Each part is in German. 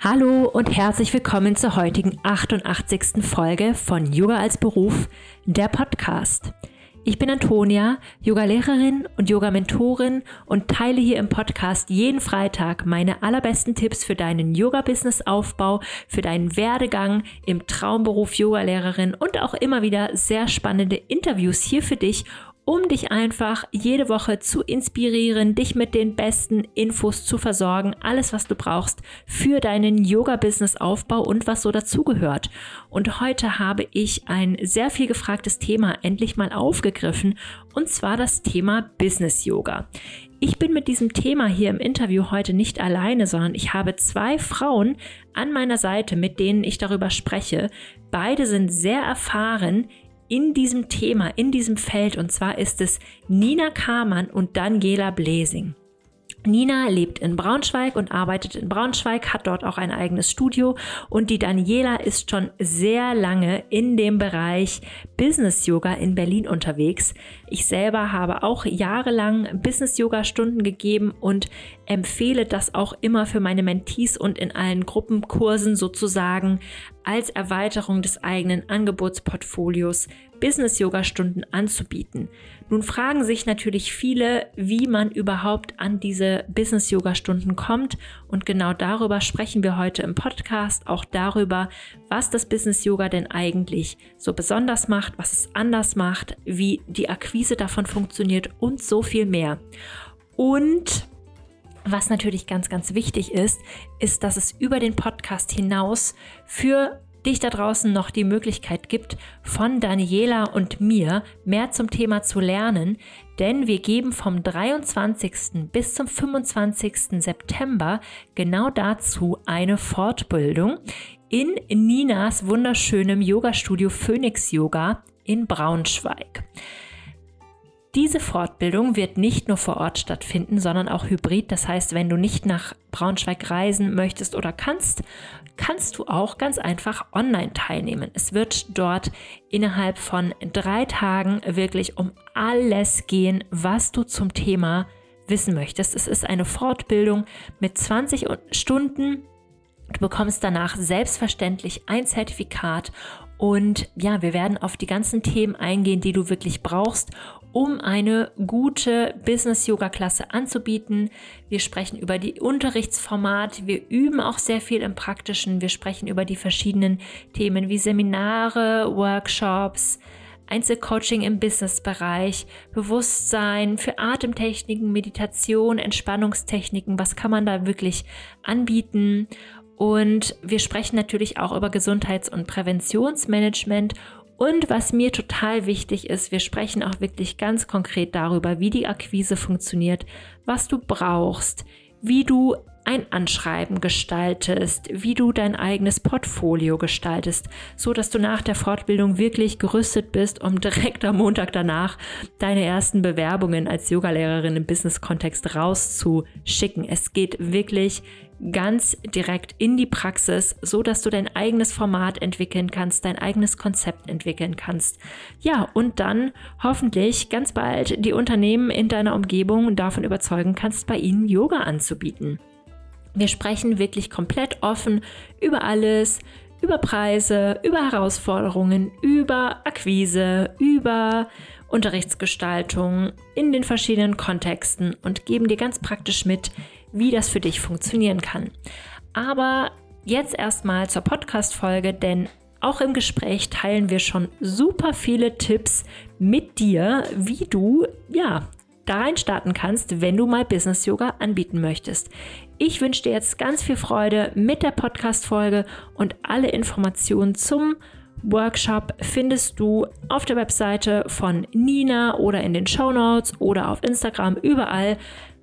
Hallo und herzlich willkommen zur heutigen 88. Folge von Yoga als Beruf, der Podcast. Ich bin Antonia, Yoga-Lehrerin und Yoga-Mentorin und teile hier im Podcast jeden Freitag meine allerbesten Tipps für deinen Yoga-Business-Aufbau, für deinen Werdegang im Traumberuf Yoga-Lehrerin und auch immer wieder sehr spannende Interviews hier für dich, um dich einfach jede Woche zu inspirieren, dich mit den besten Infos zu versorgen, alles, was du brauchst für deinen Yoga-Business-Aufbau und was so dazugehört. Und heute habe ich ein sehr viel gefragtes Thema endlich mal aufgegriffen, und zwar das Thema Business-Yoga. Ich bin mit diesem Thema hier im Interview heute nicht alleine, sondern ich habe zwei Frauen an meiner Seite, mit denen ich darüber spreche. Beide sind sehr erfahren in diesem Thema, in diesem Feld. Und zwar ist es Nina Kamann und Daniela Blesing. Nina lebt in Braunschweig und arbeitet in Braunschweig, hat dort auch ein eigenes Studio und die Daniela ist schon sehr lange in dem Bereich Business Yoga in Berlin unterwegs. Ich selber habe auch jahrelang Business Yoga Stunden gegeben und empfehle das auch immer für meine Mentees und in allen Gruppenkursen sozusagen als Erweiterung des eigenen Angebotsportfolios Business-Yoga-Stunden anzubieten. Nun fragen sich natürlich viele, wie man überhaupt an diese Business-Yoga-Stunden kommt. Und genau darüber sprechen wir heute im Podcast, auch darüber, was das Business-Yoga denn eigentlich so besonders macht, was es anders macht, wie die Akquise davon funktioniert und so viel mehr. Und was natürlich ganz, ganz wichtig ist, ist, dass es über den Podcast hinaus für dich da draußen noch die Möglichkeit gibt, von Daniela und mir mehr zum Thema zu lernen, denn wir geben vom 23. bis zum 25. September genau dazu eine Fortbildung in Ninas wunderschönem Yoga-Studio Phoenix Yoga in Braunschweig. Diese Fortbildung wird nicht nur vor Ort stattfinden, sondern auch hybrid. Das heißt, wenn du nicht nach Braunschweig reisen möchtest oder kannst, kannst du auch ganz einfach online teilnehmen. Es wird dort innerhalb von drei Tagen wirklich um alles gehen, was du zum Thema wissen möchtest. Es ist eine Fortbildung mit 20 Stunden. Du bekommst danach selbstverständlich ein Zertifikat und ja, wir werden auf die ganzen Themen eingehen, die du wirklich brauchst, um eine gute Business-Yoga-Klasse anzubieten. Wir sprechen über die Unterrichtsformate, wir üben auch sehr viel im Praktischen, wir sprechen über die verschiedenen Themen wie Seminare, Workshops, Einzelcoaching im Businessbereich, Bewusstsein für Atemtechniken, Meditation, Entspannungstechniken, was kann man da wirklich anbieten? Und wir sprechen natürlich auch über Gesundheits- und Präventionsmanagement und was mir total wichtig ist, wir sprechen auch wirklich ganz konkret darüber, wie die Akquise funktioniert, was du brauchst, wie du ein Anschreiben gestaltest, wie du dein eigenes Portfolio gestaltest, so dass du nach der Fortbildung wirklich gerüstet bist, um direkt am Montag danach deine ersten Bewerbungen als Yogalehrerin im Business-Kontext rauszuschicken. Es geht wirklich ganz direkt in die Praxis, so dass du dein eigenes Format entwickeln kannst, dein eigenes Konzept entwickeln kannst. Ja, und dann hoffentlich ganz bald die Unternehmen in deiner Umgebung davon überzeugen kannst, bei ihnen Yoga anzubieten. Wir sprechen wirklich komplett offen über alles, über Preise, über Herausforderungen, über Akquise, über Unterrichtsgestaltung in den verschiedenen Kontexten und geben dir ganz praktisch mit, wie das für dich funktionieren kann. Aber jetzt erstmal zur Podcast-Folge, denn auch im Gespräch teilen wir schon super viele Tipps mit dir, wie du ja da rein starten kannst, wenn du mal Business Yoga anbieten möchtest. Ich wünsche dir jetzt ganz viel Freude mit der Podcast-Folge und alle Informationen zum Workshop findest du auf der Webseite von Nina oder in den Show Notes oder auf Instagram überall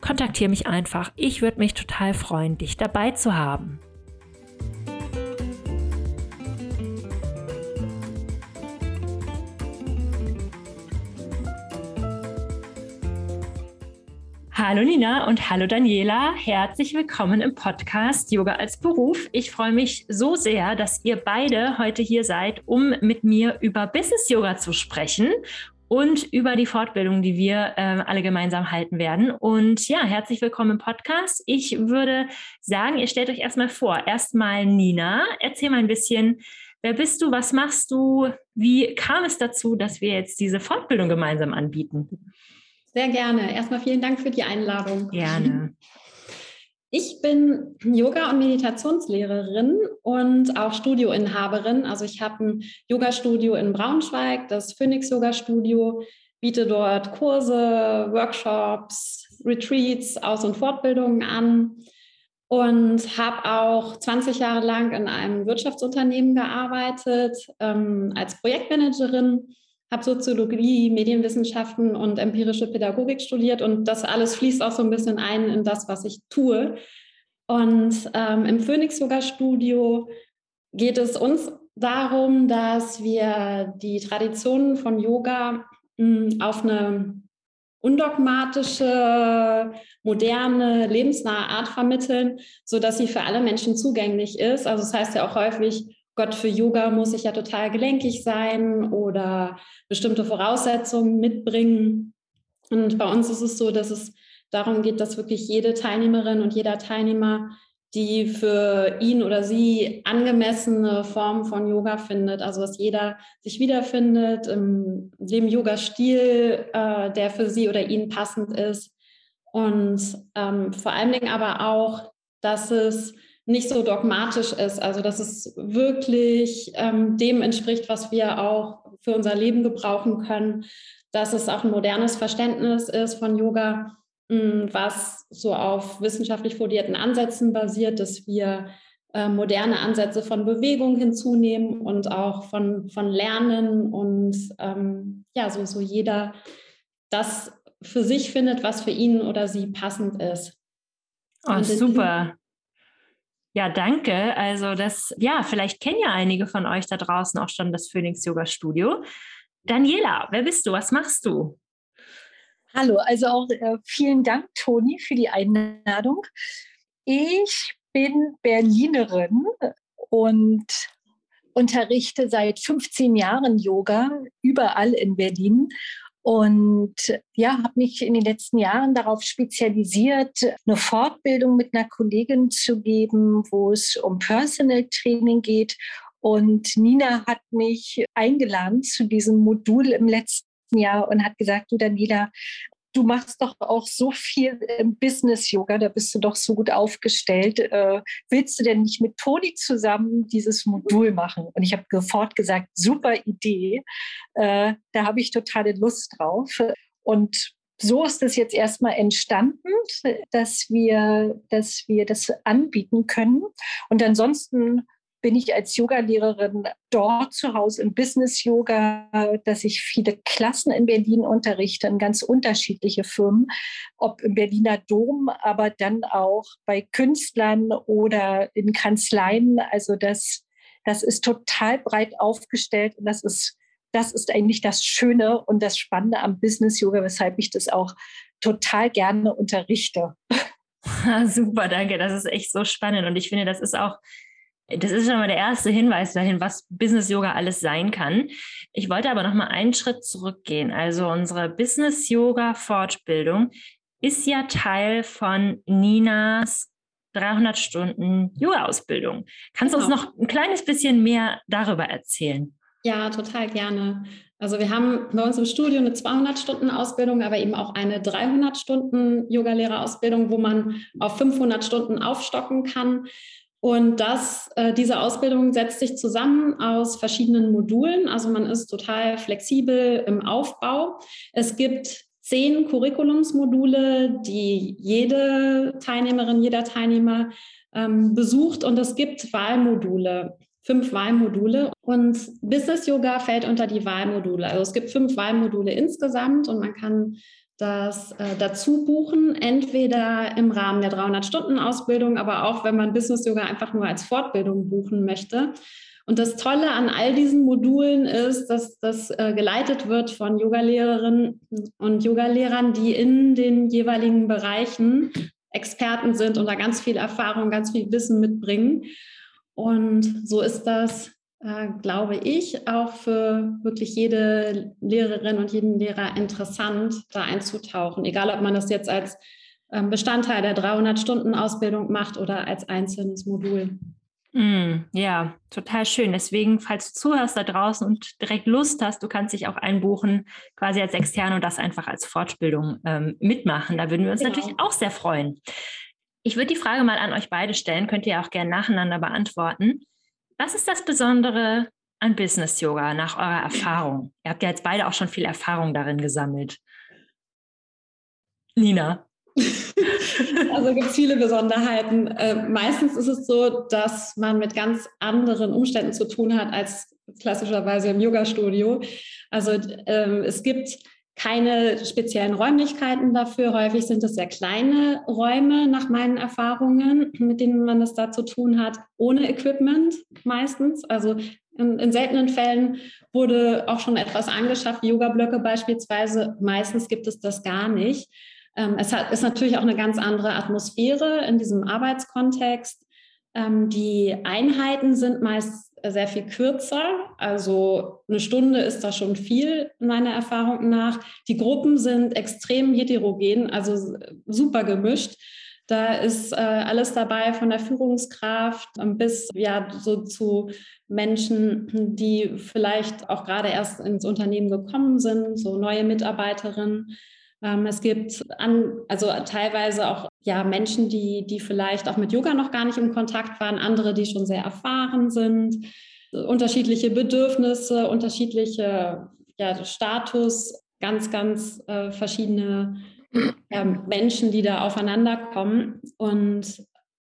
kontaktiere mich einfach. Ich würde mich total freuen, dich dabei zu haben. Hallo Nina und hallo Daniela. Herzlich willkommen im Podcast Yoga als Beruf. Ich freue mich so sehr, dass ihr beide heute hier seid, um mit mir über Business Yoga zu sprechen und über die Fortbildung, die wir äh, alle gemeinsam halten werden. Und ja, herzlich willkommen im Podcast. Ich würde sagen, ihr stellt euch erstmal vor. Erstmal Nina, erzähl mal ein bisschen, wer bist du, was machst du, wie kam es dazu, dass wir jetzt diese Fortbildung gemeinsam anbieten? Sehr gerne. Erstmal vielen Dank für die Einladung. Gerne. Ich bin Yoga- und Meditationslehrerin und auch Studioinhaberin. Also ich habe ein Yoga-Studio in Braunschweig, das Phoenix Yoga Studio, biete dort Kurse, Workshops, Retreats, Aus- und Fortbildungen an und habe auch 20 Jahre lang in einem Wirtschaftsunternehmen gearbeitet ähm, als Projektmanagerin habe Soziologie, Medienwissenschaften und empirische Pädagogik studiert und das alles fließt auch so ein bisschen ein in das, was ich tue. Und ähm, im Phoenix Yoga Studio geht es uns darum, dass wir die Traditionen von Yoga mh, hm, auf eine undogmatische, moderne, lebensnahe Art vermitteln, sodass sie für alle Menschen zugänglich ist. Also das heißt ja auch häufig, Gott, für Yoga muss ich ja total gelenkig sein oder bestimmte Voraussetzungen mitbringen. Und bei uns ist es so, dass es darum geht, dass wirklich jede Teilnehmerin und jeder Teilnehmer die für ihn oder sie angemessene Form von Yoga findet. Also dass jeder sich wiederfindet in dem Yoga-Stil, äh, der für sie oder ihn passend ist. Und ähm, vor allen Dingen aber auch, dass es nicht so dogmatisch ist, also dass es wirklich ähm, dem entspricht, was wir auch für unser Leben gebrauchen können, dass es auch ein modernes Verständnis ist von Yoga, mh, hm, was so auf wissenschaftlich fundierten Ansätzen basiert, dass wir äh, moderne Ansätze von Bewegung hinzunehmen und auch von, von Lernen und ähm, ja, so, so jeder das für sich findet, was für ihn oder sie passend ist. Oh, super. Ja, danke. Also das, ja, vielleicht kennen ja einige von euch da draußen auch schon das Phoenix Yoga Studio. Daniela, wer bist du? Was machst du? Hallo, also auch äh, vielen Dank, Toni, für die Einladung. Ich bin Berlinerin und unterrichte seit 15 Jahren Yoga überall in Berlin und ja, habe mich in den letzten Jahren darauf spezialisiert, eine Fortbildung mit einer Kollegin zu geben, wo es um Personal Training geht. Und Nina hat mich eingeladen zu diesem Modul im letzten Jahr und hat gesagt, du Daniela, du machst doch auch so viel im Business-Yoga, da bist du doch so gut aufgestellt. Äh, willst du denn nicht mit Toni zusammen dieses Modul machen? Und ich habe sofort gesagt, super Idee. Äh, da habe ich totale Lust drauf. Und so ist es jetzt erstmal entstanden, dass wir, dass wir das anbieten können. Und ansonsten bin ich als Yogalehrerin dort zu Hause im Business Yoga, dass ich viele Klassen in Berlin unterrichte, in ganz unterschiedliche Firmen, ob im Berliner Dom, aber dann auch bei Künstlern oder in Kanzleien. Also das, das ist total breit aufgestellt und das ist das ist eigentlich das Schöne und das Spannende am Business Yoga, weshalb ich das auch total gerne unterrichte. Super, danke. Das ist echt so spannend. Und ich finde, das ist auch das ist schon mal der erste Hinweis dahin, was Business Yoga alles sein kann. Ich wollte aber noch mal einen Schritt zurückgehen. Also unsere Business Yoga Fortbildung ist ja Teil von Ninas 300 Stunden Yoga Ausbildung. Kannst genau. du uns genau. noch ein kleines bisschen mehr darüber erzählen? Ja, total gerne. Also wir haben bei uns im Studio eine 200 Stunden Ausbildung, aber eben auch eine 300 Stunden Yogalehrerausbildung, wo man auf 500 Stunden aufstocken kann. Und das, äh, diese Ausbildung setzt sich zusammen aus verschiedenen Modulen. Also man ist total flexibel im Aufbau. Es gibt zehn Curriculumsmodule, die jede Teilnehmerin, jeder Teilnehmer ähm, besucht. Und es gibt Wahlmodule, fünf Wahlmodule. Und Business Yoga fällt unter die Wahlmodule. Also es gibt fünf Wahlmodule insgesamt und man kann das äh, dazu buchen, entweder im Rahmen der 300-Stunden-Ausbildung, aber auch wenn man Business Yoga einfach nur als Fortbildung buchen möchte. Und das Tolle an all diesen Modulen ist, dass das äh, geleitet wird von Yogalehrerinnen und Yogalehrern, die in den jeweiligen Bereichen Experten sind und da ganz viel Erfahrung, ganz viel Wissen mitbringen. Und so ist das äh, glaube ich, auch für wirklich jede Lehrerin und jeden Lehrer interessant, da einzutauchen. Egal, ob man das jetzt als ähm, Bestandteil der 300-Stunden-Ausbildung macht oder als einzelnes Modul. Mm, ja, total schön. Deswegen, falls du zuhörst da draußen und direkt Lust hast, du kannst dich auch einbuchen, quasi als Externe und das einfach als Fortbildung ähm, mitmachen. Da würden wir uns genau. natürlich auch sehr freuen. Ich würde die Frage mal an euch beide stellen, könnt ihr auch gerne nacheinander beantworten. Was ist das Besondere an Business Yoga nach eurer Erfahrung? Ihr habt ja jetzt beide auch schon viel Erfahrung darin gesammelt. Lina. Also gibt es viele Besonderheiten. Äh, meistens ist es so, dass man mit ganz anderen Umständen zu tun hat als klassischerweise im Yoga-Studio. Also ähm, es gibt keine speziellen Räumlichkeiten dafür. Häufig sind es sehr kleine Räume nach meinen Erfahrungen, mit denen man es da zu tun hat, ohne Equipment meistens. Also in, in seltenen Fällen wurde auch schon etwas angeschafft, Yoga-Blöcke beispielsweise. Meistens gibt es das gar nicht. Ähm, es hat, ist natürlich auch eine ganz andere Atmosphäre in diesem Arbeitskontext. Ähm, die Einheiten sind meist sehr viel kürzer. Also eine Stunde ist da schon viel, meiner Erfahrung nach. Die Gruppen sind extrem heterogen, also super gemischt. Da ist äh, alles dabei, von der Führungskraft bis ja so zu Menschen, die vielleicht auch gerade erst ins Unternehmen gekommen sind, so neue Mitarbeiterinnen. Ähm, es gibt an, also teilweise auch ja, Menschen, die, die vielleicht auch mit Yoga noch gar nicht im Kontakt waren, andere, die schon sehr erfahren sind, unterschiedliche Bedürfnisse, unterschiedliche ja, Status, ganz, ganz äh, verschiedene äh, Menschen, die da aufeinander kommen. Und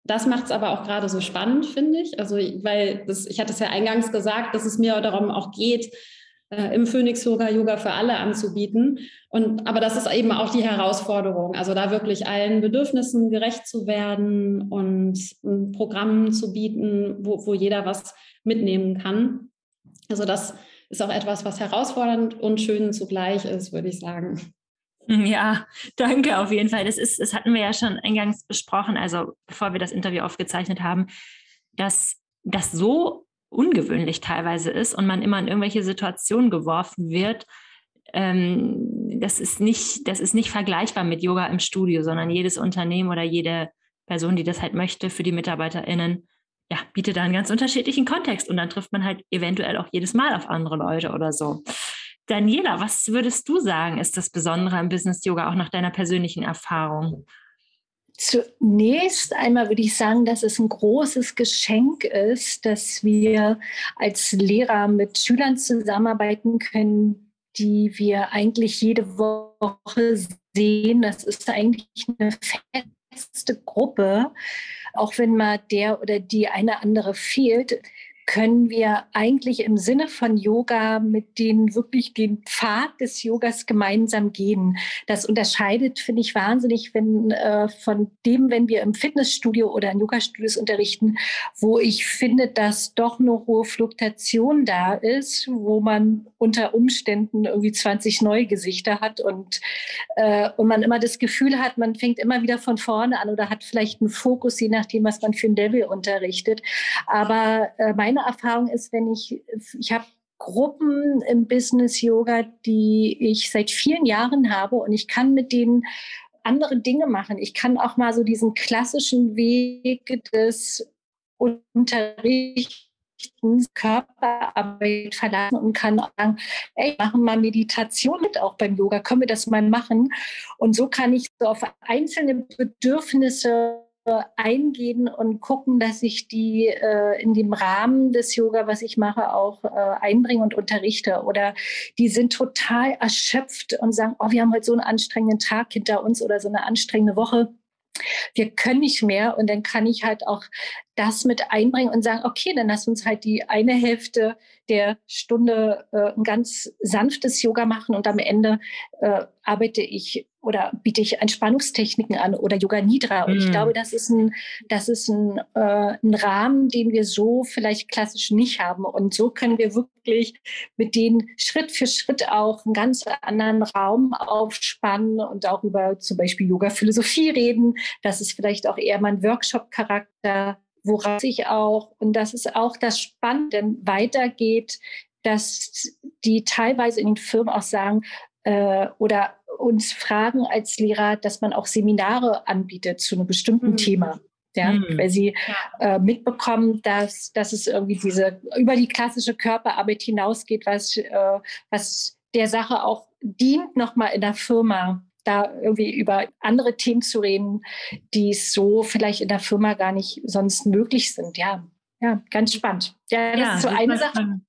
das macht es aber auch gerade so spannend, finde ich. Also, weil das, ich hatte es ja eingangs gesagt, dass es mir darum auch geht, äh, im Phoenix Yoga Yoga für alle anzubieten. Und, aber das ist eben auch die Herausforderung, also da wirklich allen Bedürfnissen gerecht zu werden und ein Programm zu bieten, wo, wo jeder was mitnehmen kann. Also das ist auch etwas, was herausfordernd und schön zugleich ist, würde ich sagen. Ja, danke auf jeden Fall. Das ist, das hatten wir ja schon eingangs besprochen, also bevor wir das Interview aufgezeichnet haben, dass das so ungewöhnlich teilweise ist und man immer in irgendwelche Situationen geworfen wird. Ähm, das, ist nicht, das ist nicht vergleichbar mit Yoga im Studio, sondern jedes Unternehmen oder jede Person, die das halt möchte, für die MitarbeiterInnen, ja, bietet da einen ganz unterschiedlichen Kontext und dann trifft man halt eventuell auch jedes Mal auf andere Leute oder so. Daniela, was würdest du sagen, ist das Besondere am Business Yoga auch nach deiner persönlichen Erfahrung? Zunächst einmal würde ich sagen, dass es ein großes Geschenk ist, dass wir als Lehrer mit Schülern zusammenarbeiten können, die wir eigentlich jede Woche sehen. Das ist eigentlich eine feste Gruppe, auch wenn mal der oder die eine andere fehlt können wir eigentlich im Sinne von Yoga mit denen wirklich den Pfad des Yogas gemeinsam gehen. Das unterscheidet, finde ich, wahnsinnig wenn, äh, von dem, wenn wir im Fitnessstudio oder in Yoga-Studios unterrichten, wo ich finde, dass doch eine hohe Fluktuation da ist, wo man unter Umständen irgendwie 20 neue Gesichter hat und, äh, und man immer das Gefühl hat, man fängt immer wieder von vorne an oder hat vielleicht einen Fokus, je nachdem, was man für ein Level unterrichtet. Aber äh, meine Erfahrung ist, wenn ich, ich habe Gruppen im Business Yoga, die ich seit vielen Jahren habe und ich kann mit denen andere Dinge machen. Ich kann auch mal so diesen klassischen Weg des Unterrichtens Körperarbeit verlassen und kann sagen, ey, machen mal Meditation mit auch beim Yoga, können wir das mal machen? Und so kann ich so auf einzelne Bedürfnisse eingehen und gucken, dass ich die äh, in dem Rahmen des Yoga, was ich mache, auch äh, einbringe und unterrichte. Oder die sind total erschöpft und sagen, oh, wir haben heute so einen anstrengenden Tag hinter uns oder so eine anstrengende Woche. Wir können nicht mehr und dann kann ich halt auch das mit einbringen und sagen, okay, dann lass uns halt die eine Hälfte der Stunde äh, ein ganz sanftes Yoga machen und am Ende äh, arbeite ich oder biete ich Entspannungstechniken an oder Yoga Nidra. Und mm. ich glaube, das ist ein, das ist ein, äh, ein Rahmen, den wir so vielleicht klassisch nicht haben. Und so können wir wirklich mit denen Schritt für Schritt auch einen ganz anderen Raum aufspannen und auch über zum Beispiel Yoga-Philosophie reden. Das ist vielleicht auch eher mal ein Workshop-Charakter woraus sich auch, und das ist auch das Spannende, weitergeht, dass die teilweise in den Firmen auch sagen äh, oder uns fragen als Lehrer, dass man auch Seminare anbietet zu einem bestimmten mhm. Thema. Ja, mhm. weil sie äh, mitbekommen, dass, dass es irgendwie diese über die klassische Körperarbeit hinausgeht, was, äh, was der Sache auch dient, nochmal in der Firma da irgendwie über andere Themen zu reden, die so vielleicht in der Firma gar nicht sonst möglich sind. Ja, ja, ganz spannend. Ja, das ja, ist so eine Sache. Spannend.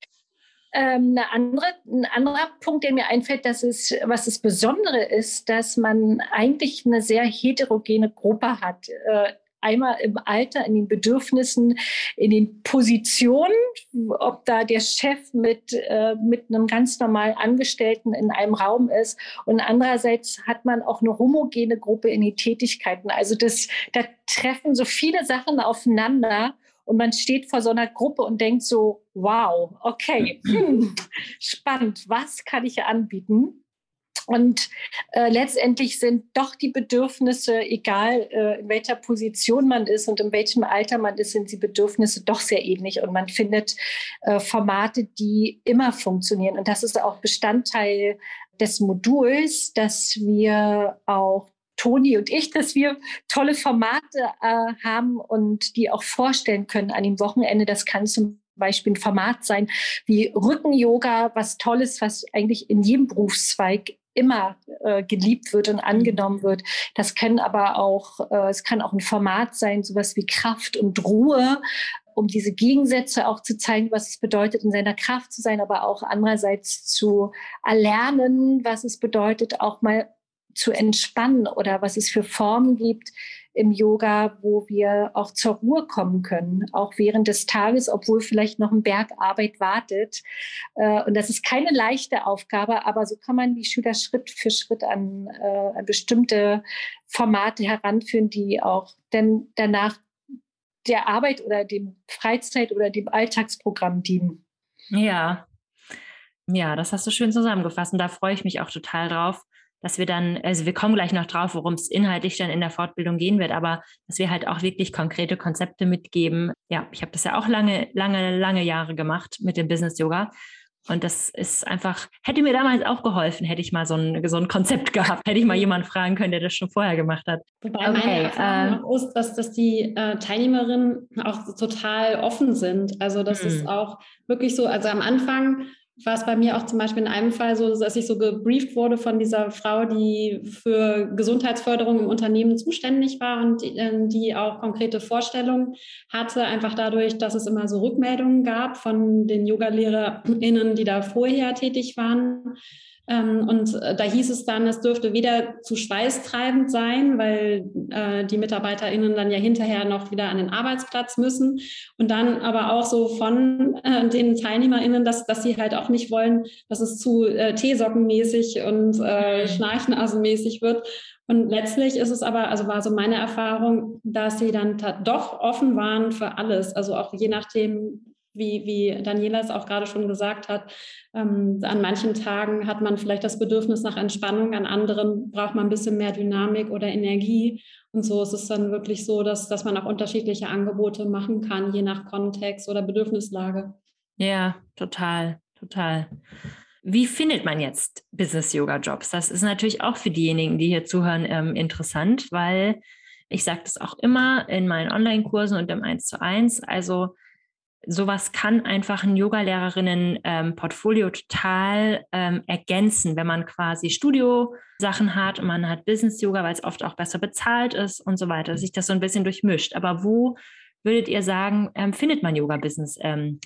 Ähm, eine andere, ein anderer Punkt, der mir einfällt, dass es, was das Besondere ist, dass man eigentlich eine sehr heterogene Gruppe hat. Äh, einmal im Alter, in den Bedürfnissen, in den Positionen, ob da der Chef mit, äh, mit einem ganz normalen Angestellten in einem Raum ist. Und andererseits hat man auch eine homogene Gruppe in den Tätigkeiten. Also das, da treffen so viele Sachen aufeinander und man steht vor so einer Gruppe und denkt so, wow, okay, hm, spannend, was kann ich anbieten? Und äh, letztendlich sind doch die Bedürfnisse, egal äh, in welcher Position man ist und in welchem Alter man ist, sind die Bedürfnisse doch sehr ähnlich. Und man findet äh, Formate, die immer funktionieren. Und das ist auch Bestandteil des Moduls, dass wir auch Toni und ich, dass wir tolle Formate äh, haben und die auch vorstellen können an dem Wochenende. Das kann zum Beispiel ein Format sein wie Rücken-Yoga, was Tolles, was eigentlich in jedem Berufszweig immer äh, geliebt wird und angenommen wird. Das können aber auch, äh, es kann auch ein Format sein, sowas wie Kraft und Ruhe, um diese Gegensätze auch zu zeigen, was es bedeutet, in seiner Kraft zu sein, aber auch andererseits zu erlernen, was es bedeutet, auch mal zu entspannen oder was es für Formen gibt im Yoga, wo wir auch zur Ruhe kommen können, auch während des Tages, obwohl vielleicht noch ein Berg Arbeit wartet. Äh, und das ist keine leichte Aufgabe, aber so kann man die Schüler Schritt für Schritt an, äh, an bestimmte Formate heranführen, die auch dann danach der Arbeit oder dem Freizeit oder dem Alltagsprogramm dienen. Ja, ja, das hast du schön zusammengefasst und da freue ich mich auch total drauf, dass wir dann, also wir kommen gleich noch drauf, worum es inhaltlich dann in der Fortbildung gehen wird, aber dass wir halt auch wirklich konkrete Konzepte mitgeben. Ja, ich habe das ja auch lange, lange, lange Jahre gemacht mit dem Business Yoga. Und das ist einfach, hätte mir damals auch geholfen, hätte ich mal so ein, so ein Konzept gehabt, hätte ich mal jemanden fragen können, der das schon vorher gemacht hat. Wobei okay, meine Erfahrung äh, ist, dass, dass die äh, Teilnehmerinnen auch total offen sind. Also das ist hm. auch wirklich so, also am Anfang war es bei mir auch zum Beispiel in einem Fall so, dass ich so gebrieft wurde von dieser Frau, die für Gesundheitsförderung im Unternehmen zuständig war und die, äh, die auch konkrete Vorstellungen hatte, einfach dadurch, dass es immer so Rückmeldungen gab von den Yogalehrerinnen, die da vorher tätig waren. ähm, und äh, da hieß es dann, es dürfte weder zu schweißtreibend sein, weil äh, die MitarbeiterInnen dann ja hinterher noch wieder an den Arbeitsplatz müssen. Und dann aber auch so von äh, den TeilnehmerInnen, dass, dass sie halt auch nicht wollen, dass es zu äh, Teesockenmäßig und äh, mhm. Schnarchnasenmäßig wird. Und letztlich ist es aber, also war so meine Erfahrung, dass sie dann doch offen waren für alles. Also auch je nachdem, wie, wie Daniela es auch gerade schon gesagt hat, ähm, an manchen Tagen hat man vielleicht das Bedürfnis nach Entspannung, an anderen braucht man ein bisschen mehr Dynamik oder Energie. Und so ist es dann wirklich so, dass, dass man auch unterschiedliche Angebote machen kann, je nach Kontext oder Bedürfnislage. Ja, total, total. Wie findet man jetzt Business-Yoga-Jobs? Das ist natürlich auch für diejenigen, die hier zuhören, ähm, interessant, weil ich sage das auch immer in meinen Online-Kursen und im 1 zu 1. Also sowas kann einfach ein Yoga-Lehrerinnen-Portfolio ähm, total ähm, ergänzen, wenn man quasi Studio-Sachen hat und man hat Business-Yoga, weil es oft auch besser bezahlt ist und so weiter, dass sich das so ein bisschen durchmischt. Aber wo würdet ihr sagen, ähm, findet man Yoga-Business, ähm?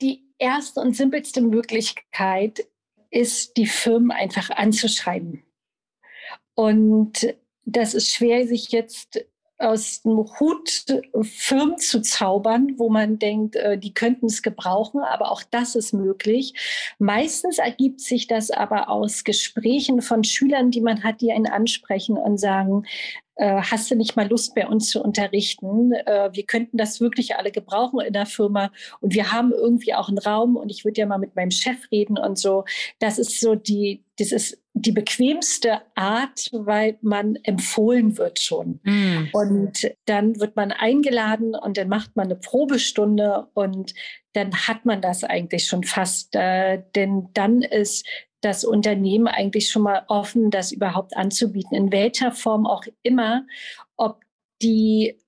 Die erste und simpelste Möglichkeit ist, die Firmen einfach anzuschreiben. Und das ist schwer, sich jetzt aus dem Hut Firmen zu zaubern, wo man denkt, äh, die könnten es gebrauchen, aber auch das ist möglich. Meistens ergibt sich das aber aus Gesprächen von Schülern, die man hat, die einen ansprechen und sagen, äh, hast du nicht mal Lust bei uns zu unterrichten? Äh, wir könnten das wirklich alle gebrauchen in der Firma und wir haben irgendwie auch einen Raum und ich würde ja mal mit meinem Chef reden und so. Das ist so die, das ist die bequemste Art, weil man empfohlen wird schon. Mm. Und dann wird man eingeladen und dann macht man eine Probestunde und dann hat man das eigentlich schon fast. Äh, denn dann ist das Unternehmen eigentlich schon mal offen, das überhaupt anzubieten, in welcher Form auch immer, ob die,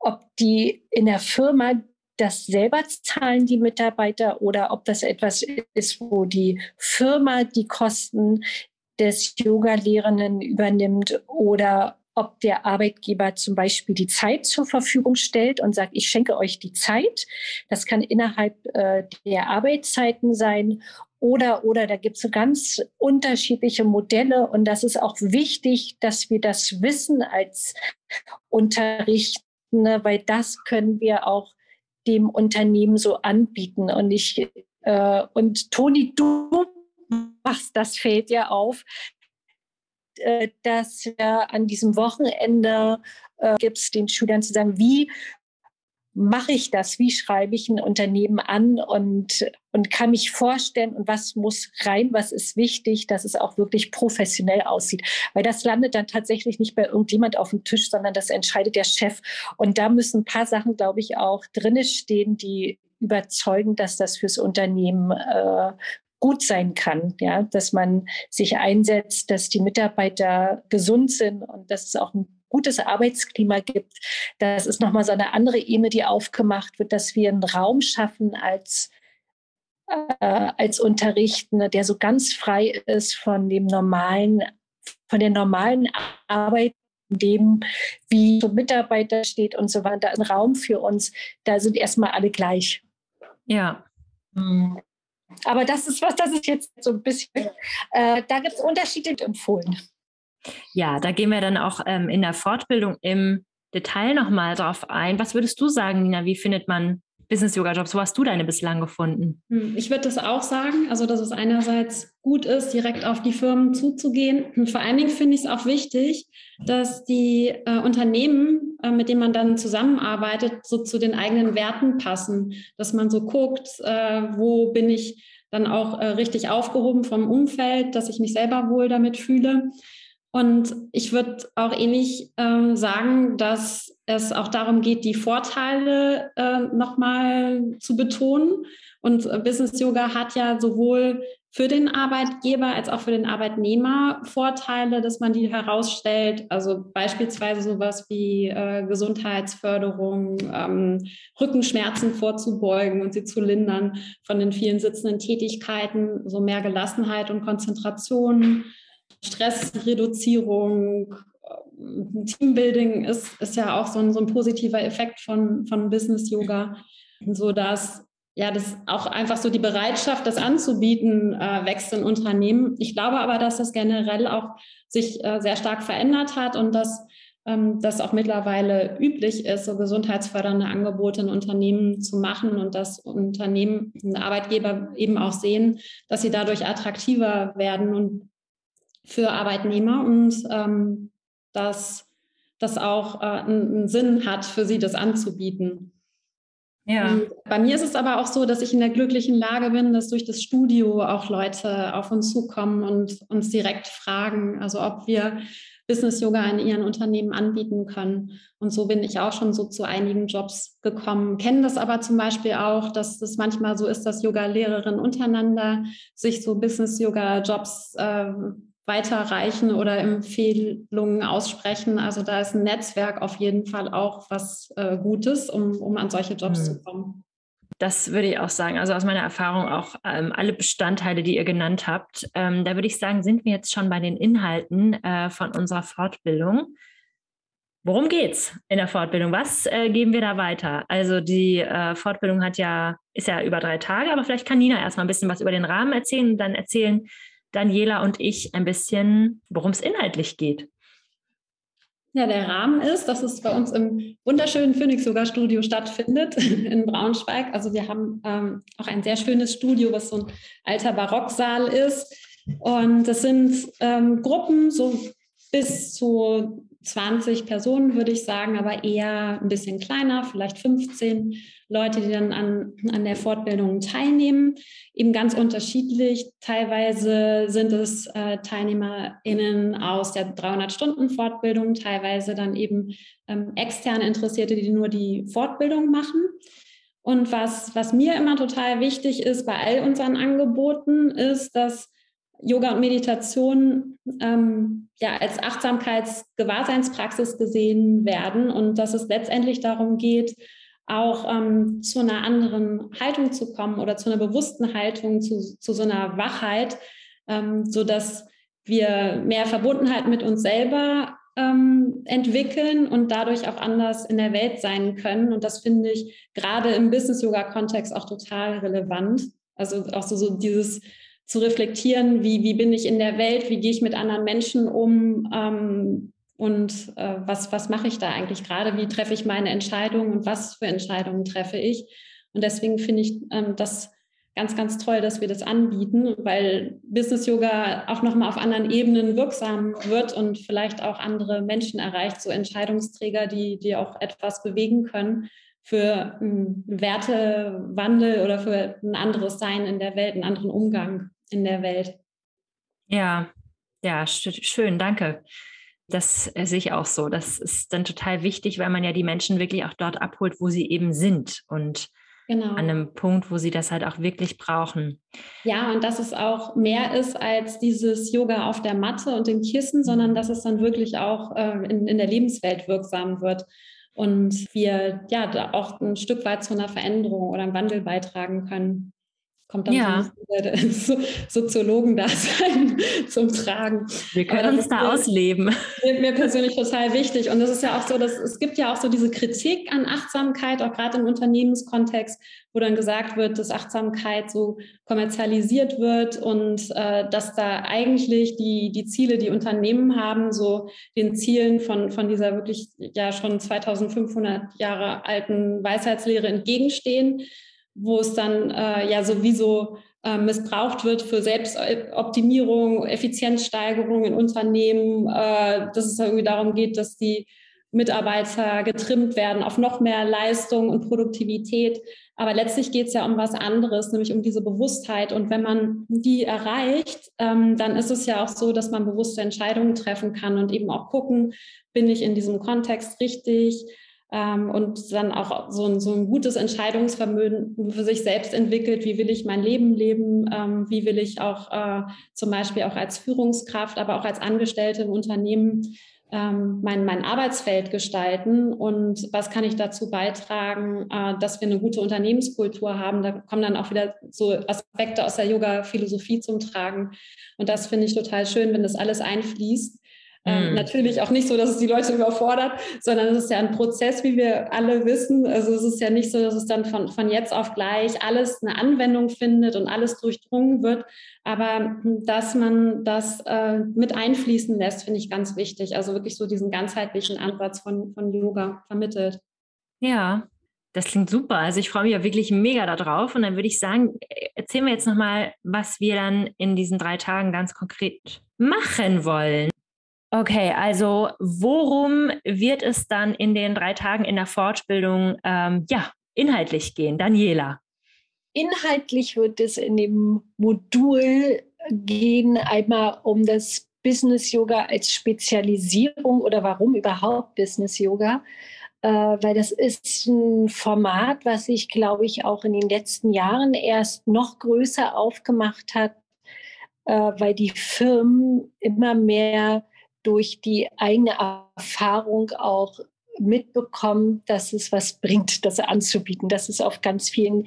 ob die in der Firma das selber zahlen die Mitarbeiter oder ob das etwas ist, wo die Firma die Kosten des Yoga-Lehrenden übernimmt oder ob der Arbeitgeber zum Beispiel die Zeit zur Verfügung stellt und sagt, ich schenke euch die Zeit. Das kann innerhalb äh, der Arbeitszeiten sein oder, oder da gibt es so ganz unterschiedliche Modelle und das ist auch wichtig, dass wir das wissen als Unterrichtende, weil das können wir auch dem Unternehmen so anbieten. Und ich äh, und Toni, du machst das Feld ja auf, äh, dass wir an diesem Wochenende äh, gibt es den Schülern zu sagen, wie mache ich das? Wie schreibe ich ein Unternehmen an und, und kann mich vorstellen und was muss rein, was ist wichtig, dass es auch wirklich professionell aussieht. Weil das landet dann tatsächlich nicht bei irgendjemand auf dem Tisch, sondern das entscheidet der Chef. Und da müssen ein paar Sachen, glaube ich, auch drinne stehen, die überzeugen, dass das fürs Unternehmen äh, gut sein kann, ja, dass man sich einsetzt, dass die Mitarbeiter gesund sind und dass es auch ein gutes Arbeitsklima gibt. Das ist nochmal so eine andere Ebene, die aufgemacht wird, dass wir einen Raum schaffen als, äh, als Unterrichtende, der so ganz frei ist von dem normalen, von der normalen Arbeit, dem, wie so Mitarbeiter steht und so weiter. Ein Raum für uns, da sind erstmal alle gleich. Ja. Hm. Aber das ist was, das ist jetzt so ein bisschen, äh, da gibt es Unterschiede empfohlen. Ja, da gehen wir dann auch ähm, in der Fortbildung im Detail nochmal drauf ein. Was würdest du sagen, Nina? Wie findet man Business-Yoga-Jobs? Wo hast du deine bislang gefunden? Hm, ich würde das auch sagen, also dass es einerseits gut ist, direkt auf die Firmen zuzugehen. Und vor allen Dingen finde ich es auch wichtig, dass die äh, Unternehmen, äh, mit denen man dann zusammenarbeitet, so zu den eigenen Werten passen. Dass man so guckt, äh, wo bin ich dann auch äh, richtig aufgehoben vom Umfeld, dass ich mich selber wohl damit fühle. Und ich würde auch ähnlich äh, sagen, dass es auch darum geht, die Vorteile äh, nochmal zu betonen. Und Business Yoga hat ja sowohl für den Arbeitgeber als auch für den Arbeitnehmer Vorteile, dass man die herausstellt. Also beispielsweise sowas wie äh, Gesundheitsförderung, ähm, Rückenschmerzen vorzubeugen und sie zu lindern von den vielen sitzenden Tätigkeiten, so mehr Gelassenheit und Konzentration Stressreduzierung, äh, Teambuilding ist, ist ja auch so ein, so ein positiver Effekt von, von Business Yoga, so dass ja, das auch einfach so die Bereitschaft, das anzubieten, äh, wächst in Unternehmen. Ich glaube aber, dass das generell auch sich äh, sehr stark verändert hat und dass ähm, das auch mittlerweile üblich ist, so gesundheitsfördernde Angebote in Unternehmen zu machen und dass Unternehmen, Arbeitgeber eben auch sehen, dass sie dadurch attraktiver werden und für Arbeitnehmer und ähm, dass das auch äh, einen Sinn hat, für sie das anzubieten. Ja. Und bei mir ist es aber auch so, dass ich in der glücklichen Lage bin, dass durch das Studio auch Leute auf uns zukommen und uns direkt fragen, also ob wir Business Yoga in ihren Unternehmen anbieten können. Und so bin ich auch schon so zu einigen Jobs gekommen. Kennen das aber zum Beispiel auch, dass es manchmal so ist, dass Yoga-Lehrerinnen untereinander sich so Business Yoga Jobs äh, weiterreichen oder Empfehlungen aussprechen. Also da ist ein Netzwerk auf jeden Fall auch was äh, Gutes, um, um an solche Jobs mhm. zu kommen. Das würde ich auch sagen. Also aus meiner Erfahrung auch ähm, alle Bestandteile, die ihr genannt habt. Ähm, da würde ich sagen, sind wir jetzt schon bei den Inhalten äh, von unserer Fortbildung. Worum geht's in der Fortbildung? Was äh, geben wir da weiter? Also die äh, Fortbildung hat ja, ist ja über drei Tage, aber vielleicht kann Nina erstmal ein bisschen was über den Rahmen erzählen und dann erzählen, Daniela und ich ein bisschen, worum es inhaltlich geht. Ja, der Rahmen ist, dass es bei uns im wunderschönen Phoenix Yoga Studio stattfindet in Braunschweig. Also wir haben ähm, auch ein sehr schönes Studio, was so ein alter Barocksaal ist. Und das sind ähm, Gruppen, so bis zu 20 Personen, würde ich sagen, aber eher ein bisschen kleiner, vielleicht 15 Leute, die dann an, an der Fortbildung teilnehmen. Eben ganz unterschiedlich. Teilweise sind es äh, TeilnehmerInnen aus der 300-Stunden-Fortbildung, teilweise dann eben ähm, externe Interessierte, die nur die Fortbildung machen. Und was, was mir immer total wichtig ist bei all unseren Angeboten, ist, dass Yoga und Meditation ähm, ja als Achtsamkeitsgewahrseinspraxis gesehen werden und dass es letztendlich darum geht, auch ähm, zu einer anderen Haltung zu kommen oder zu einer bewussten Haltung, zu, zu so einer Wachheit, ähm, so dass wir mehr Verbundenheit mit uns selber ähm, entwickeln und dadurch auch anders in der Welt sein können. Und das finde ich gerade im Business-Yoga-Kontext auch total relevant. Also auch so, so dieses zu reflektieren, wie, wie bin ich in der Welt, wie gehe ich mit anderen Menschen um ähm, und äh, was, was mache ich da eigentlich gerade, wie treffe ich meine Entscheidungen und was für Entscheidungen treffe ich. Und deswegen finde ich ähm, das ganz, ganz toll, dass wir das anbieten, weil Business Yoga auch nochmal auf anderen Ebenen wirksam wird und vielleicht auch andere Menschen erreicht, so Entscheidungsträger, die, die auch etwas bewegen können für einen Wertewandel oder für ein anderes Sein in der Welt, einen anderen Umgang in der Welt. Ja, ja, schön, danke. Das äh, sehe ich auch so. Das ist dann total wichtig, weil man ja die Menschen wirklich auch dort abholt, wo sie eben sind und genau. an einem Punkt, wo sie das halt auch wirklich brauchen. Ja, und dass es auch mehr ist als dieses Yoga auf der Matte und dem Kissen, sondern dass es dann wirklich auch äh, in, in der Lebenswelt wirksam wird und wir ja da auch ein Stück weit zu einer Veränderung oder einem Wandel beitragen können kommt dann ja. so Soziologen-Dasein zum Tragen. Wir können uns da ausleben. Mir, mir persönlich total wichtig. Und das ist ja auch so, dass es gibt ja auch so diese Kritik an Achtsamkeit, auch gerade im Unternehmenskontext, wo dann gesagt wird, dass Achtsamkeit so kommerzialisiert wird und äh, dass da eigentlich die, die Ziele, die Unternehmen haben, so den Zielen von, von dieser wirklich ja schon 2500 Jahre alten Weisheitslehre entgegenstehen wo es dann äh, ja sowieso äh, missbraucht wird für Selbstoptimierung, Effizienzsteigerung in Unternehmen, äh, dass es irgendwie darum geht, dass die Mitarbeiter getrimmt werden auf noch mehr Leistung und Produktivität. Aber letztlich geht es ja um was anderes, nämlich um diese Bewusstheit. Und wenn man die erreicht, ähm, dann ist es ja auch so, dass man bewusste Entscheidungen treffen kann und eben auch gucken, bin ich in diesem Kontext richtig? Ähm, und dann auch so ein, so ein gutes Entscheidungsvermögen für sich selbst entwickelt. Wie will ich mein Leben leben? Ähm, wie will ich auch äh, zum Beispiel auch als Führungskraft, aber auch als Angestellte im Unternehmen ähm, mein, mein Arbeitsfeld gestalten und was kann ich dazu beitragen, äh, dass wir eine gute Unternehmenskultur haben. Da kommen dann auch wieder so Aspekte aus der Yoga-Philosophie zum Tragen. Und das finde ich total schön, wenn das alles einfließt. Ähm, mhm. Natürlich auch nicht so, dass es die Leute überfordert, sondern es ist ja ein Prozess, wie wir alle wissen. Also es ist ja nicht so, dass es dann von, von jetzt auf gleich alles eine Anwendung findet und alles durchdrungen wird. Aber hm, dass man das äh, mit einfließen lässt, finde ich ganz wichtig. Also wirklich so diesen ganzheitlichen Ansatz von, von Yoga vermittelt. Ja, das klingt super. Also ich freue mich ja wirklich mega darauf. Und dann würde ich sagen, erzählen wir jetzt nochmal, was wir dann in diesen drei Tagen ganz konkret machen wollen. Okay, also worum wird es dann in den drei Tagen in der Fortbildung ähm, ja, inhaltlich gehen? Daniela. Inhaltlich wird es in dem Modul gehen, einmal um das Business Yoga als Spezialisierung oder warum überhaupt Business Yoga. Äh, weil das ist ein Format, was sich, glaube ich, auch in den letzten Jahren erst noch größer aufgemacht hat, äh, weil die Firmen immer mehr durch die eigene Erfahrung auch mitbekommen, dass es was bringt, das anzubieten, dass es auf ganz vielen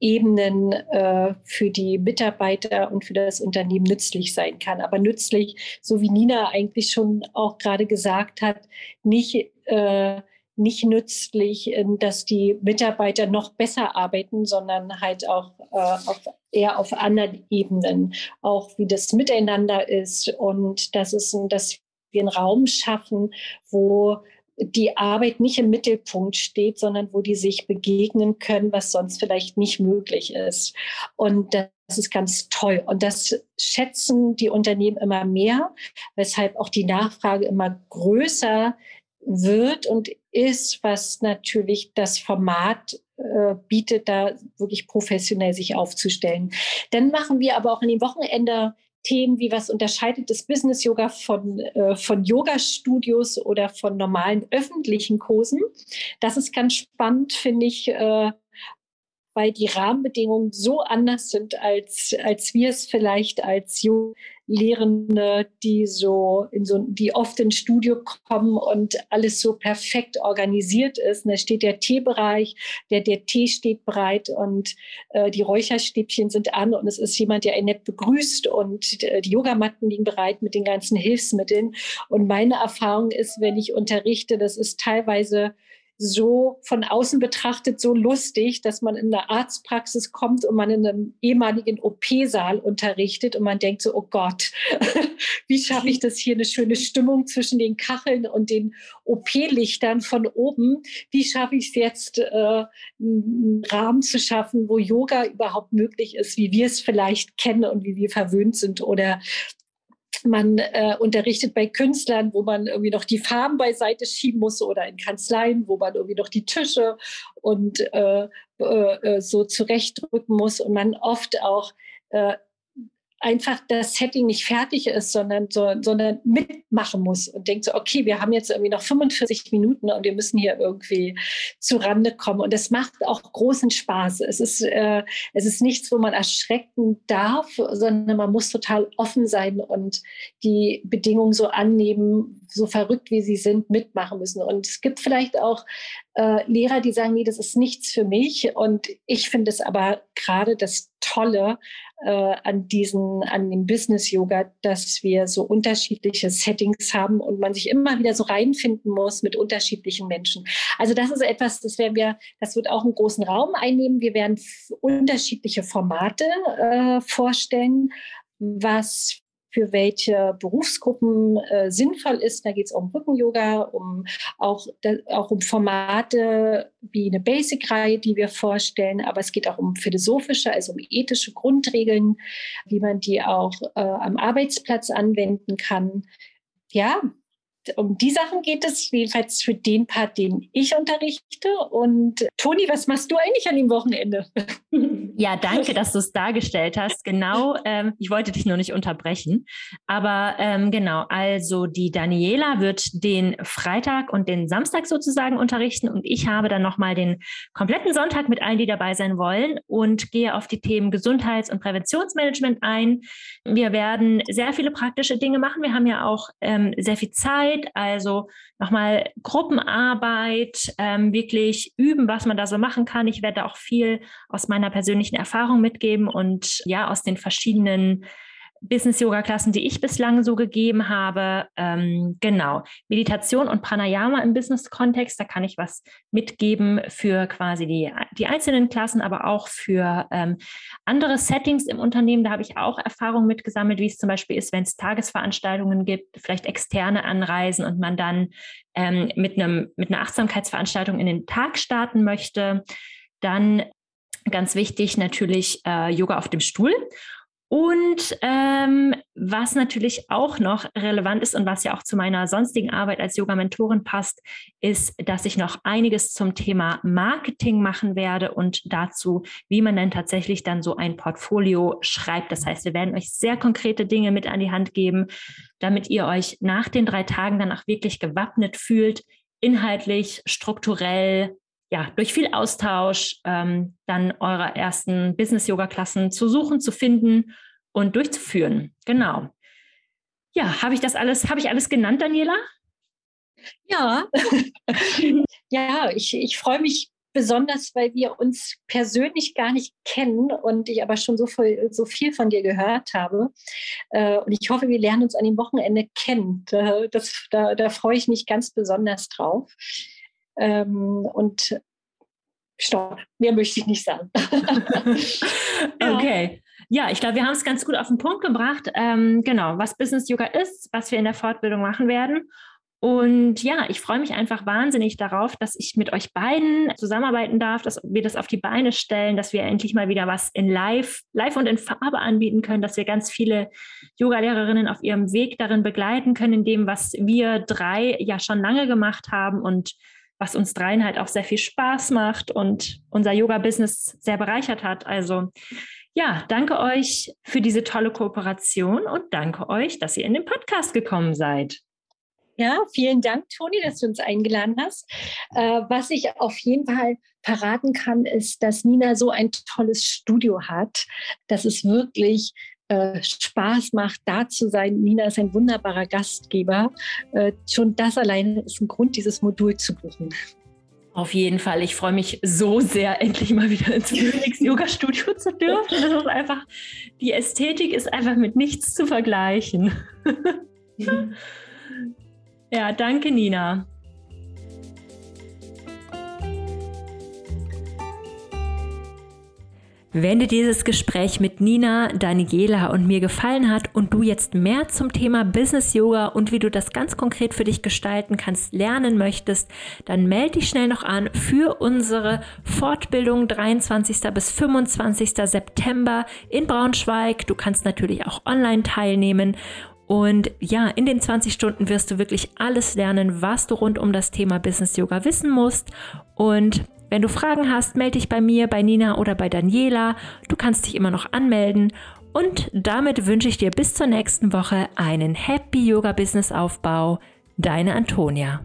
Ebenen äh, für die Mitarbeiter und für das Unternehmen nützlich sein kann. Aber nützlich, so wie Nina eigentlich schon auch gerade gesagt hat, nicht, äh, nicht nützlich, dass die Mitarbeiter noch besser arbeiten, sondern halt auch äh, auf, eher auf anderen Ebenen, auch wie das Miteinander ist und dass es, dass wir einen Raum schaffen, wo die Arbeit nicht im Mittelpunkt steht, sondern wo die sich begegnen können, was sonst vielleicht nicht möglich ist. Und das ist ganz toll. Und das schätzen die Unternehmen immer mehr, weshalb auch die Nachfrage immer größer wird und ist, was natürlich das Format äh, bietet, da wirklich professionell sich aufzustellen. Dann machen wir aber auch an dem Wochenende Themen wie was unterscheidet das Business Yoga von, äh, von Yoga-Studios oder von normalen öffentlichen Kursen. Das ist ganz spannend, finde ich, äh, weil die Rahmenbedingungen so anders sind, als, als wir es vielleicht als Lehrende, die so in so, die oft ins Studio kommen und alles so perfekt organisiert ist. Da steht der Teebereich, der, der Tee steht bereit und äh, die Räucherstäbchen sind an und es ist jemand, der einen nett begrüßt und äh, die Yogamatten liegen bereit mit den ganzen Hilfsmitteln. Und meine Erfahrung ist, wenn ich unterrichte, das ist teilweise so von außen betrachtet so lustig, dass man in eine Arztpraxis kommt und man in einem ehemaligen OP-Saal unterrichtet und man denkt so, oh Gott, wie schaffe ich das hier eine schöne Stimmung zwischen den Kacheln und den OP-Lichtern von oben? Wie schaffe ich es jetzt, äh, einen Rahmen zu schaffen, wo Yoga überhaupt möglich ist, wie wir es vielleicht kennen und wie wir verwöhnt sind oder man äh, unterrichtet bei Künstlern, wo man irgendwie noch die Farben beiseite schieben muss oder in Kanzleien, wo man irgendwie noch die Tische und äh, äh, äh so zurechtdrücken muss und man oft auch äh, einfach das Setting nicht fertig ist, sondern, so, sondern mitmachen muss und denkt so, okay, wir haben jetzt irgendwie noch 45 Minuten und wir müssen hier irgendwie zu Rande kommen. Und das macht auch großen Spaß. Es ist, äh, es ist nichts, wo man erschrecken darf, sondern man muss total offen sein und die Bedingungen so annehmen, so verrückt wie sie sind, mitmachen müssen. Und es gibt vielleicht auch äh, Lehrer, die sagen, nee, das ist nichts für mich. Und ich finde es aber gerade das Tolle äh, an diesen, an dem Business Yoga, dass wir so unterschiedliche Settings haben und man sich immer wieder so reinfinden muss mit unterschiedlichen Menschen. Also das ist etwas, das werden wir, das wird auch einen großen Raum einnehmen. Wir werden unterschiedliche Formate äh, vorstellen, was für welche Berufsgruppen äh, sinnvoll ist. Da geht es um Rücken-Yoga, um auch, auch um Formate wie eine Basic-Reihe, die wir vorstellen, aber es geht auch um philosophische, also um ethische Grundregeln, wie man die auch äh, am Arbeitsplatz anwenden kann. Ja, um die Sachen geht es jedenfalls für den Part, den ich unterrichte. Und Toni, was machst du eigentlich an dem Wochenende? Ja, danke, dass du es dargestellt hast. Genau, ähm, ich wollte dich nur nicht unterbrechen. Aber ähm, genau, also die Daniela wird den Freitag und den Samstag sozusagen unterrichten und ich habe dann nochmal den kompletten Sonntag mit allen, die dabei sein wollen und gehe auf die Themen Gesundheits- und Präventionsmanagement ein. Wir werden sehr viele praktische Dinge machen. Wir haben ja auch ähm, sehr viel Zeit, also nochmal Gruppenarbeit, ähm, wirklich üben, was man da so machen kann. Ich werde auch viel aus meiner persönlichen Erfahrung mitgeben und ja, aus den verschiedenen Business-Yoga-Klassen, die ich bislang so gegeben habe. Ähm, genau, Meditation und Pranayama im Business-Kontext, da kann ich was mitgeben für quasi die, die einzelnen Klassen, aber auch für ähm, andere Settings im Unternehmen. Da habe ich auch Erfahrungen mitgesammelt, wie es zum Beispiel ist, wenn es Tagesveranstaltungen gibt, vielleicht externe anreisen und man dann ähm, mit, einem, mit einer Achtsamkeitsveranstaltung in den Tag starten möchte. Dann Ganz wichtig natürlich äh, Yoga auf dem Stuhl. Und ähm, was natürlich auch noch relevant ist und was ja auch zu meiner sonstigen Arbeit als Yoga-Mentorin passt, ist, dass ich noch einiges zum Thema Marketing machen werde und dazu, wie man denn tatsächlich dann so ein Portfolio schreibt. Das heißt, wir werden euch sehr konkrete Dinge mit an die Hand geben, damit ihr euch nach den drei Tagen dann auch wirklich gewappnet fühlt, inhaltlich, strukturell, ja, durch viel Austausch ähm, dann eure ersten Business-Yoga-Klassen zu suchen, zu finden und durchzuführen. Genau. Ja, habe ich das alles, habe ich alles genannt, Daniela? Ja, ja, ich, ich freue mich besonders, weil wir uns persönlich gar nicht kennen und ich aber schon so viel, so viel von dir gehört habe. Äh, und ich hoffe, wir lernen uns an dem Wochenende kennen. Das, da, da freue ich mich ganz besonders drauf. Ähm, und stopp, mehr möchte ich nicht sagen. okay. Ja, ich glaube, wir haben es ganz gut auf den Punkt gebracht. Ähm, genau, was Business Yoga ist, was wir in der Fortbildung machen werden. Und ja, ich freue mich einfach wahnsinnig darauf, dass ich mit euch beiden zusammenarbeiten darf, dass wir das auf die Beine stellen, dass wir endlich mal wieder was in Live, Live und in Farbe anbieten können, dass wir ganz viele Yoga-Lehrerinnen auf ihrem Weg darin begleiten können, in dem, was wir drei ja schon lange gemacht haben und was uns dreien halt auch sehr viel Spaß macht und unser Yoga-Business sehr bereichert hat. Also ja, danke euch für diese tolle Kooperation und danke euch, dass ihr in den Podcast gekommen seid. Ja, vielen Dank, Toni, dass du uns eingeladen hast. Äh, was ich auf jeden Fall verraten kann, ist, dass Nina so ein tolles Studio hat, dass es wirklich äh, Spaß macht, da zu sein. Nina ist ein wunderbarer Gastgeber. Äh, schon das alleine ist ein Grund, dieses Modul zu buchen. Auf jeden Fall. Ich freue mich so sehr, endlich mal wieder ins Phoenix Yoga Studio zu dürfen. Das ist einfach, die Ästhetik ist einfach mit nichts zu vergleichen. Ja, danke, Nina. Wenn dir dieses Gespräch mit Nina, Daniela und mir gefallen hat und du jetzt mehr zum Thema Business Yoga und wie du das ganz konkret für dich gestalten kannst lernen möchtest, dann melde dich schnell noch an für unsere Fortbildung 23. bis 25. September in Braunschweig. Du kannst natürlich auch online teilnehmen und ja, in den 20 Stunden wirst du wirklich alles lernen, was du rund um das Thema Business Yoga wissen musst. Und wenn du Fragen hast, melde dich bei mir, bei Nina oder bei Daniela. Du kannst dich immer noch anmelden. Und damit wünsche ich dir bis zur nächsten Woche einen Happy Yoga Business Aufbau. Deine Antonia.